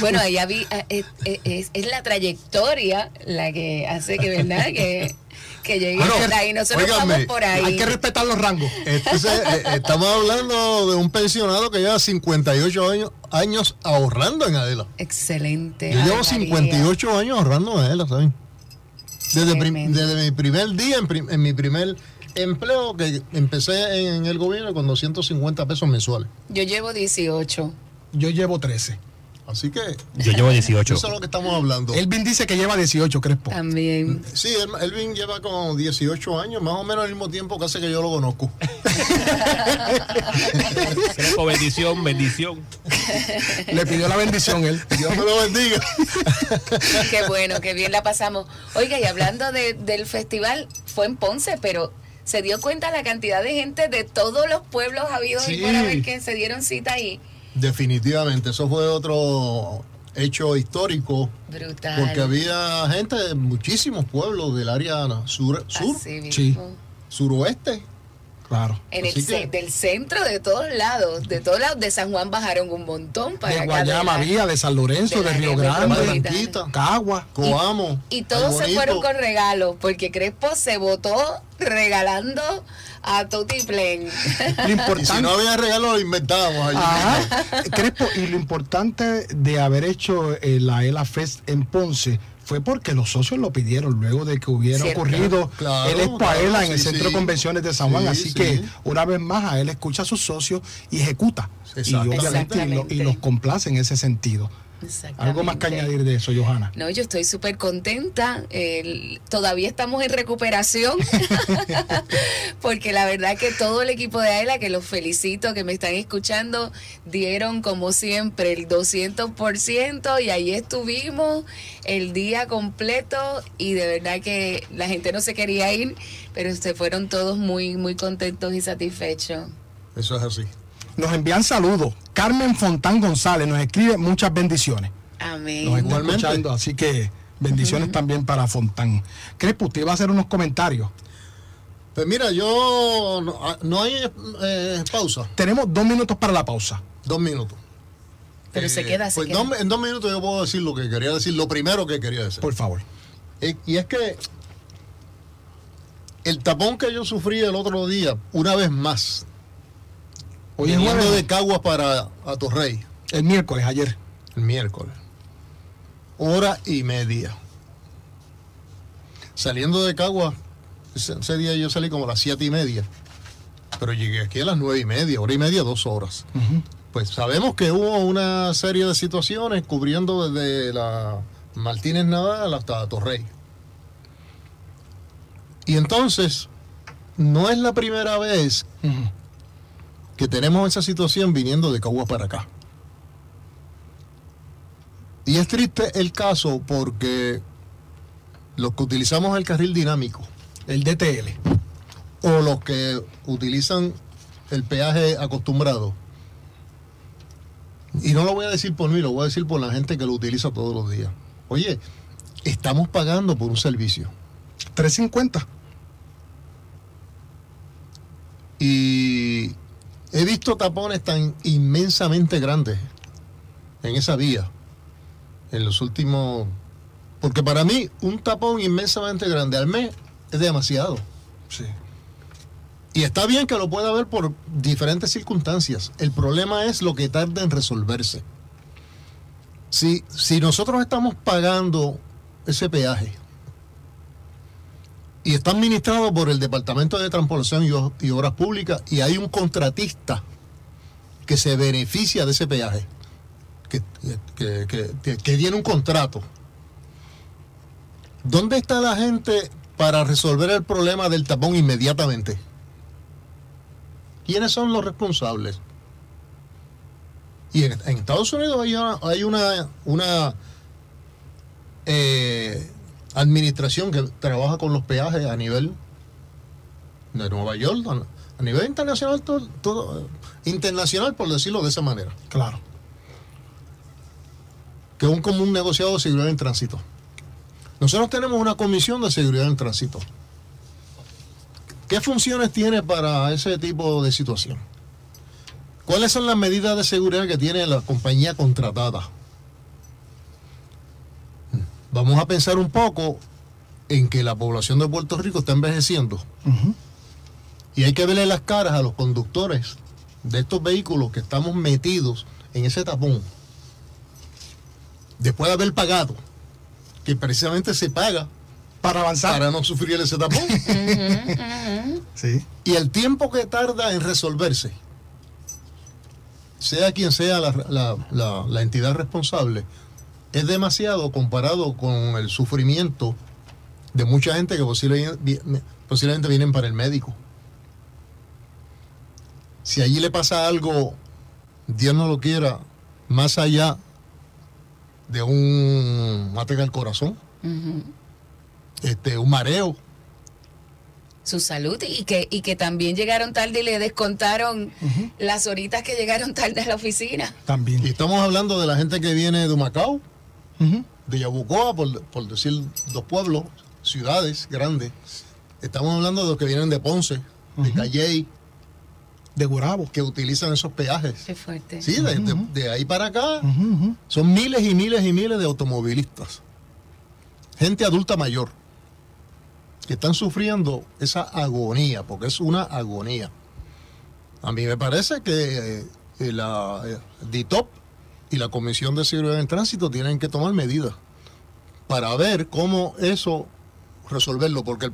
Bueno, ahí vi, eh, eh, eh, es, es la trayectoria la que hace que, ¿verdad? Que, que llegue Bueno, por ahí. Nosotros vamos por ahí. Hay que respetar los rangos. Entonces, eh, eh, estamos hablando de un pensionado que lleva 58 años, años ahorrando en Adela. Excelente. Yo llevo Ave María. 58 años ahorrando en Adela, ¿saben? Desde, prim- desde mi primer día, en, prim- en mi primer empleo, que empecé en el gobierno con 250 pesos mensuales. Yo llevo 18. Yo llevo 13. Así que. Yo llevo 18. Eso es lo que estamos hablando. Elvin dice que lleva 18, Crespo. También. Sí, El- Elvin lleva como 18 años, más o menos al mismo tiempo que hace que yo lo conozco. Crespo, bendición, bendición. Le pidió la bendición él. Dios me lo bendiga. Qué bueno, qué bien la pasamos. Oiga, y hablando de- del festival, fue en Ponce, pero se dio cuenta la cantidad de gente de todos los pueblos habidos y por haber que se dieron cita ahí. Definitivamente, eso fue otro hecho histórico. Brutal. Porque había gente de muchísimos pueblos del área sur, sur. Sí. suroeste. Claro. En el ce- del centro, de todos lados, de todos lados, de San Juan bajaron un montón para De Guayama la- había, de San Lorenzo, de de, Río Grande, metropolitana. Cagua. Coamo. Y todos se fueron con regalos, porque Crespo se votó regalando a Tutti Plen. Lo Y si no había regalo, lo inventábamos. Crespo, y lo importante de haber hecho eh, la ELA Fest en Ponce fue porque los socios lo pidieron luego de que hubiera Cierto. ocurrido Claro, el Expo claro, Aela en el sí, Centro de sí. Convenciones de San Juan. Sí, Así sí. que una vez más a él escucha a sus socios y ejecuta. Y obviamente y, lo- y Exactamente. los complace en ese sentido. Algo más que añadir de eso, Johanna. No, yo estoy súper contenta. Todavía estamos en recuperación. Porque la verdad que todo el equipo de AELA, que los felicito, que me están escuchando, dieron como siempre el 200% y ahí estuvimos el día completo y de verdad que la gente no se quería ir, pero se fueron todos muy, muy contentos y satisfechos. Eso es así. Nos envían saludos. Carmen Fontán González nos escribe muchas bendiciones. Amén. Nos está Igualmente. escuchando, así que bendiciones también para Fontán. Crespo, usted va a hacer unos comentarios. Pues mira, yo. No, ah, no hay eh, pausa. Tenemos dos minutos para la pausa. Dos minutos. Pero se queda, se Pues queda. dos- en dos minutos yo puedo decir lo que quería decir, lo primero que quería decir. Por favor. Eh, Y es que el tapón que yo sufrí el otro día, una vez más, Hoy es viniendo de Caguas para Atorrey, El miércoles, ayer. el miércoles, hora y media. Saliendo de Caguas, ese, día yo salí como a las siete y media, pero llegué aquí a las nueve y media, hora y media, dos horas. Pues sabemos que hubo una serie de situaciones cubriendo desde la Martínez Nadal hasta Torrey. Y entonces, no es la primera vez. Que tenemos esa situación viniendo de Caguas para acá. Y es triste el caso porque los que utilizamos el carril dinámico El DTL. o los que utilizan el peaje acostumbrado, y no lo voy a decir por mí, lo voy a decir por la gente que lo utiliza todos los días. Oye, estamos pagando por un servicio. 350. Y he visto tapones tan inmensamente grandes en esa vía en los últimos... Porque para mí un tapón inmensamente grande al mes es demasiado. Sí. Y está bien que lo pueda haber por diferentes circunstancias. El problema es lo que tarda en resolverse. Si, si nosotros estamos pagando ese peaje y está administrado por el Departamento de Transportación y, Obras Públicas y hay un contratista que se beneficia de ese peaje, que, tiene un contrato, ¿dónde está la gente para resolver el problema del tapón inmediatamente? ¿Quiénes son los responsables? Y en, Estados Unidos hay una, hay una, una eh, administración que trabaja con los peajes a nivel de Nueva York, a, nivel internacional, todo, todo, eh, internacional por decirlo de esa manera. Claro. Que un común negociado de seguridad en tránsito. Nosotros tenemos una comisión de seguridad en tránsito. ¿Qué funciones tiene para ese tipo de situación? ¿Cuáles son las medidas de seguridad que tiene la compañía contratada? Vamos a pensar un poco en que la población de Puerto Rico está envejeciendo. Y hay que verle las caras a los conductores de estos vehículos que estamos metidos en ese tapón. Después de haber pagado, que precisamente se paga para avanzar, para no sufrir ese tapón. Sí. Y el tiempo que tarda en resolverse, sea quien sea la, la- la- la entidad responsable, es demasiado comparado con el sufrimiento de mucha gente que posiblemente, vi- posiblemente vienen para el médico. Si allí le pasa algo, Dios no lo quiera, más allá de un ataque al corazón, este, un mareo, Su salud y que, y que también llegaron tarde y le descontaron las horitas que llegaron tarde a la oficina. También. Y estamos hablando de la gente que viene de Macao, de Yabucoa, por, por decir dos pueblos, ciudades grandes. Estamos hablando de los que vienen de Ponce, de Calley, de Gurabo, que utilizan esos peajes. Qué fuerte. Sí, de, de- de ahí para acá son miles y miles y miles de automovilistas. Gente adulta mayor que están sufriendo esa agonía, porque es una agonía. A mí me parece que eh, la eh, DITOP y la Comisión de Seguridad en Tránsito tienen que tomar medidas para ver cómo eso resolverlo, porque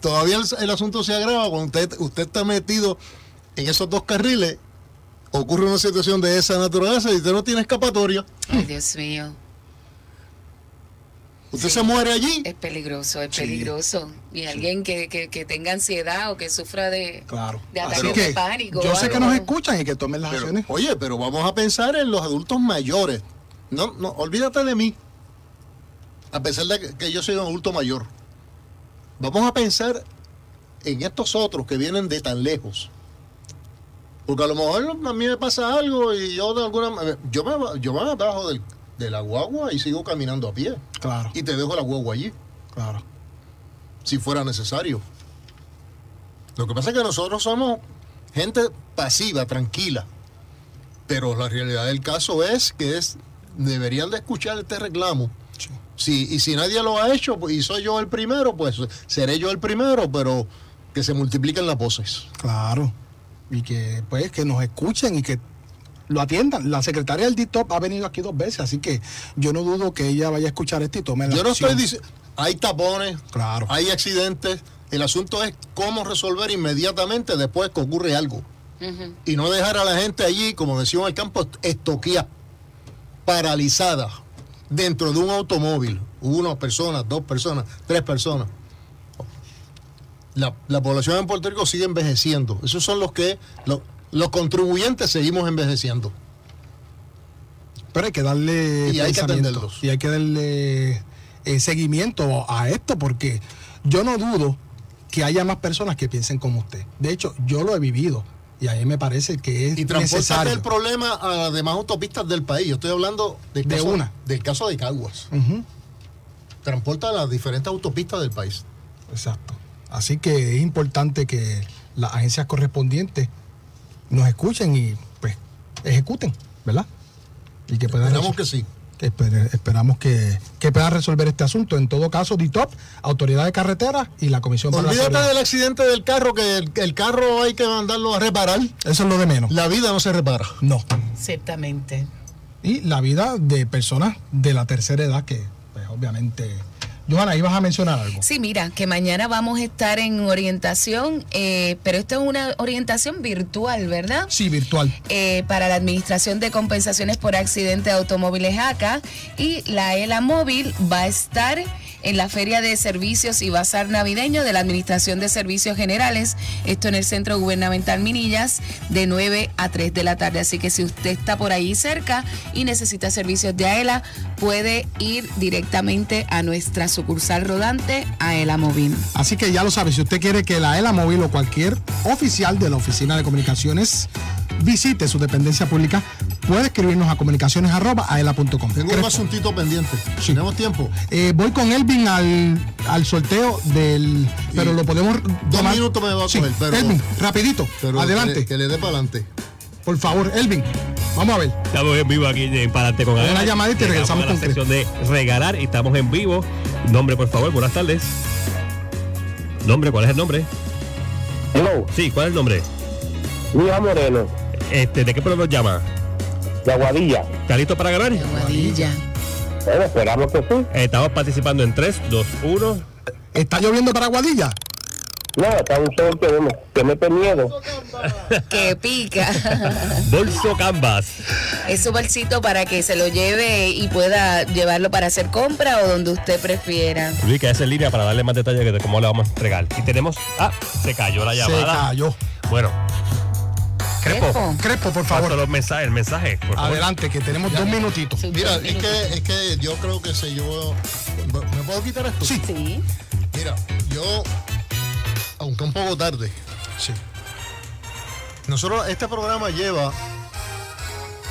todavía el, el asunto se agrava cuando usted, usted está metido en esos dos carriles, ocurre una situación de esa naturaleza y usted no tiene escapatoria. Ay, Dios mío. Usted se muere allí. Es peligroso, es peligroso. Y alguien que, que, que tenga ansiedad o que sufra de, Claro. de ataques que de pánico. Yo sé que nos escuchan y que tomen las Pero, acciones. Oye, pero vamos a pensar en los adultos mayores. No, no, olvídate de mí. A pesar de que, que yo soy un adulto mayor. Vamos a pensar en estos otros que vienen de tan lejos. Porque a lo mejor a mí me pasa algo y yo de alguna manera. Yo me, yo me bajo del- de la guagua y sigo caminando a pie. Claro. Y te dejo la guagua allí. Claro. Si fuera necesario. Lo que pasa es que nosotros somos gente pasiva, tranquila. Pero la realidad del caso es que es deberían de escuchar este reclamo. Si, y si nadie lo ha hecho pues, y soy yo el primero, pues seré yo el primero, pero que se multipliquen las voces. Claro. Y que pues que nos escuchen y que lo atiendan. La secretaria del DITOP ha venido aquí dos veces, así que yo no dudo que ella vaya a escuchar esto y tome la Yo no acción. estoy diciendo, hay tapones, Claro. hay accidentes. El asunto es cómo resolver inmediatamente después que ocurre algo. Y no dejar a la gente allí, como decíamos en el campo, estoqueada, paralizada, dentro de un automóvil. Una persona, dos personas, tres personas. La, la población en Puerto Rico sigue envejeciendo. Esos son los que los contribuyentes seguimos envejeciendo. Pero hay que darle Y hay que atenderlos. y hay que darle eh, seguimiento a esto porque yo no dudo que haya más personas que piensen como usted. De hecho, yo lo he vivido y a mí me parece que es Y necesario. el problema a las demás autopistas del país. Yo estoy hablando del De caso, una. del caso de Caguas. Transporta a las diferentes autopistas del país. Exacto. Así que es importante que las agencias correspondientes nos escuchen y pues ejecuten, ¿verdad? Y que puedan Esperamos que sí. Esper- esperamos que, que pueda resolver este asunto. En todo caso, DITOP, Autoridad de Carretera y la Comisión para la Olvídate Seguridad. del accidente del carro, que el, el carro hay que mandarlo a reparar. Eso es lo de menos. La vida no se repara. No. Ciertamente. Y la vida de personas de la tercera edad que, pues, obviamente... Johanna, ibas a mencionar algo. Sí, mira, que mañana vamos a estar en orientación, eh, pero esto es una orientación virtual, ¿verdad? Sí, virtual. Eh, para la Administración de Compensaciones por Accidente de Automóviles ACA y la ELA Móvil va a estar en la Feria de Servicios y Bazar Navideño de la Administración de Servicios Generales, esto en el Centro Gubernamental Minillas, de 9 a 3 de la tarde. Así que si usted está por ahí cerca y necesita servicios de AELA, puede ir directamente a nuestra sucursal rodante, AELA Móvil. Así que ya lo sabe, si usted quiere que la ELA Móvil o cualquier oficial de la Oficina de Comunicaciones visite su dependencia pública, puede escribirnos a comunicaciones.aela.com. Tengo un asuntito pendiente. ¿Tenemos tiempo? Eh, voy con Elvin al, al sorteo del... Pero lo podemos... Dos minutos me va a Sí, coger, pero- Elvin, rapidito, Pero adelante. Que le, que le dé para adelante. Por favor, Elvin, vamos a ver. Estamos en vivo aquí en Parate con Una Adela. llamadita y Llegamos regresamos a la con sección de regalar y estamos en vivo. Nombre, por favor, buenas tardes. Nombre, ¿cuál es el nombre? Hello. Sí, ¿cuál es el nombre? Luis Moreno. Este, ¿De qué pueblo nos llama? De Aguadilla. ¿Está listo para ganar? Aguadilla. Bueno, esperamos que sí. Estamos participando en 3, 2, 1. ¿Está lloviendo para Aguadilla? No, está un sol que, me- que mete miedo. Que pica. Bolso Canvas. Es su bolsito para que se lo lleve y pueda llevarlo para hacer compra o donde usted prefiera. Luis, que en línea para darle más detalles de cómo le vamos a entregar. Y tenemos. Ah, se cayó la Se llamada. cayó. Bueno. Crepo. Crepo, por favor. Paso los mensajes, el mensaje. por favor. Adelante, que tenemos dos minutitos. Mira, es que, es que yo creo que se yo. ¿Me puedo quitar esto? Sí. Sí. Mira, yo, aunque un poco tarde, sí. Nosotros, este programa lleva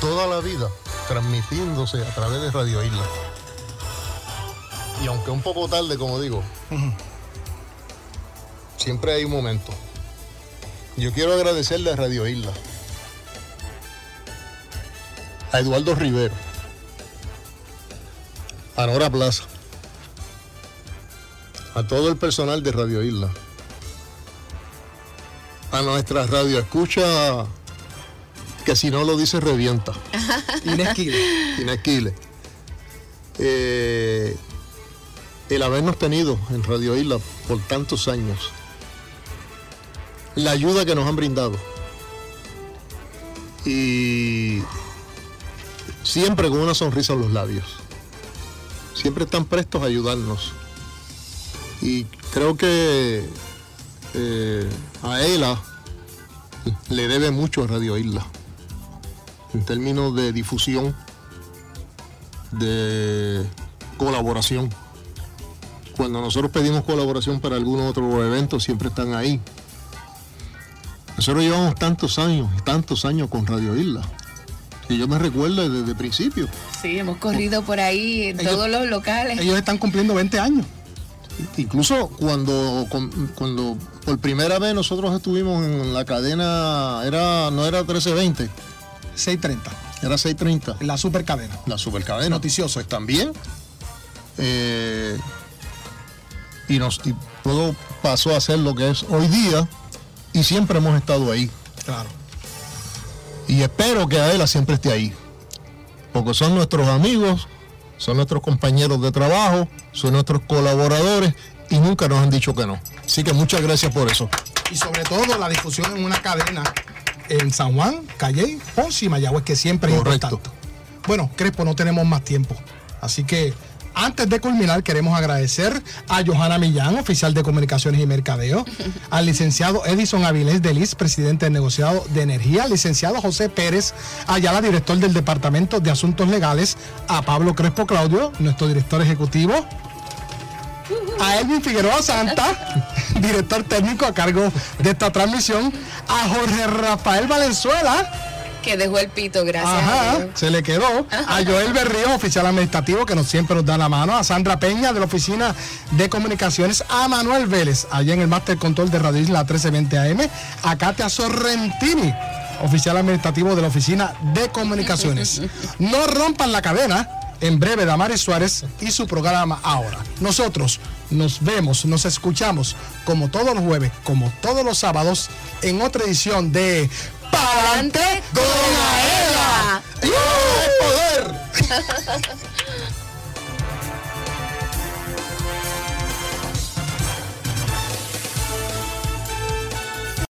toda la vida transmitiéndose a través de Radio Isla. Y aunque un poco tarde, como digo, siempre hay un momento. Yo quiero agradecerle a Radio Isla, a Eduardo Rivero, a Nora Plaza, a todo el personal de Radio Isla, a nuestra radio escucha que si no lo dice revienta. Inesquile. Inesquile. Eh, el habernos tenido en Radio Isla por tantos años, la ayuda que nos han brindado y siempre con una sonrisa en los labios. Siempre están prestos a ayudarnos. Y creo que eh, a ELA le debe mucho a Radio Isla en términos de difusión, de colaboración. Cuando nosotros pedimos colaboración para algún otro evento, siempre están ahí. Nosotros llevamos tantos años, tantos años con Radio Isla. Y yo me recuerdo desde el principio. Sí, hemos corrido por ahí en Ellos- todos los locales. Ellos están cumpliendo 20 años. Incluso cuando, cuando por primera vez nosotros estuvimos en la cadena, era no era 1320, 630. era 630. La super cadena. La supercadena. Noticioso. Pues también. eh, y, nos, y todo pasó a ser lo que es hoy día y siempre hemos estado ahí. Claro. Y espero que Aela siempre esté ahí. Porque son nuestros amigos, son nuestros compañeros de trabajo, son nuestros colaboradores y nunca nos han dicho que no. Así que muchas gracias por eso. Y sobre todo la difusión en una cadena en San Juan, Calle, Ponce y Mayagüez, que siempre es importante. Bueno, Crespo, no tenemos más tiempo. Así que antes de culminar, queremos agradecer a Johanna Millán, oficial de Comunicaciones y Mercadeo, al licenciado Edison Avilés Delis, presidente del negociado de energía, al licenciado José Pérez Ayala, director del Departamento de Asuntos Legales, a Pablo Crespo Claudio, nuestro director ejecutivo, a Elvin Figueroa Santa, director técnico a cargo de esta transmisión, a Jorge Rafael Valenzuela, Que dejó el pito, gracias. a Ajá, Dios. se le quedó. A Joel Berrío, oficial administrativo, que nos siempre nos da la mano. A Sandra Peña, de la Oficina de Comunicaciones. A Manuel Vélez, allá en el Master Control de Radio Isla 1320 AM. A Katia Sorrentini, oficial administrativo de la Oficina de Comunicaciones. No rompan la cadena. En breve, Damaris Suárez y su programa Ahora. Nosotros nos vemos, nos escuchamos como todos los jueves, como todos los sábados, en otra edición de Palante con Aela. ¡Poder!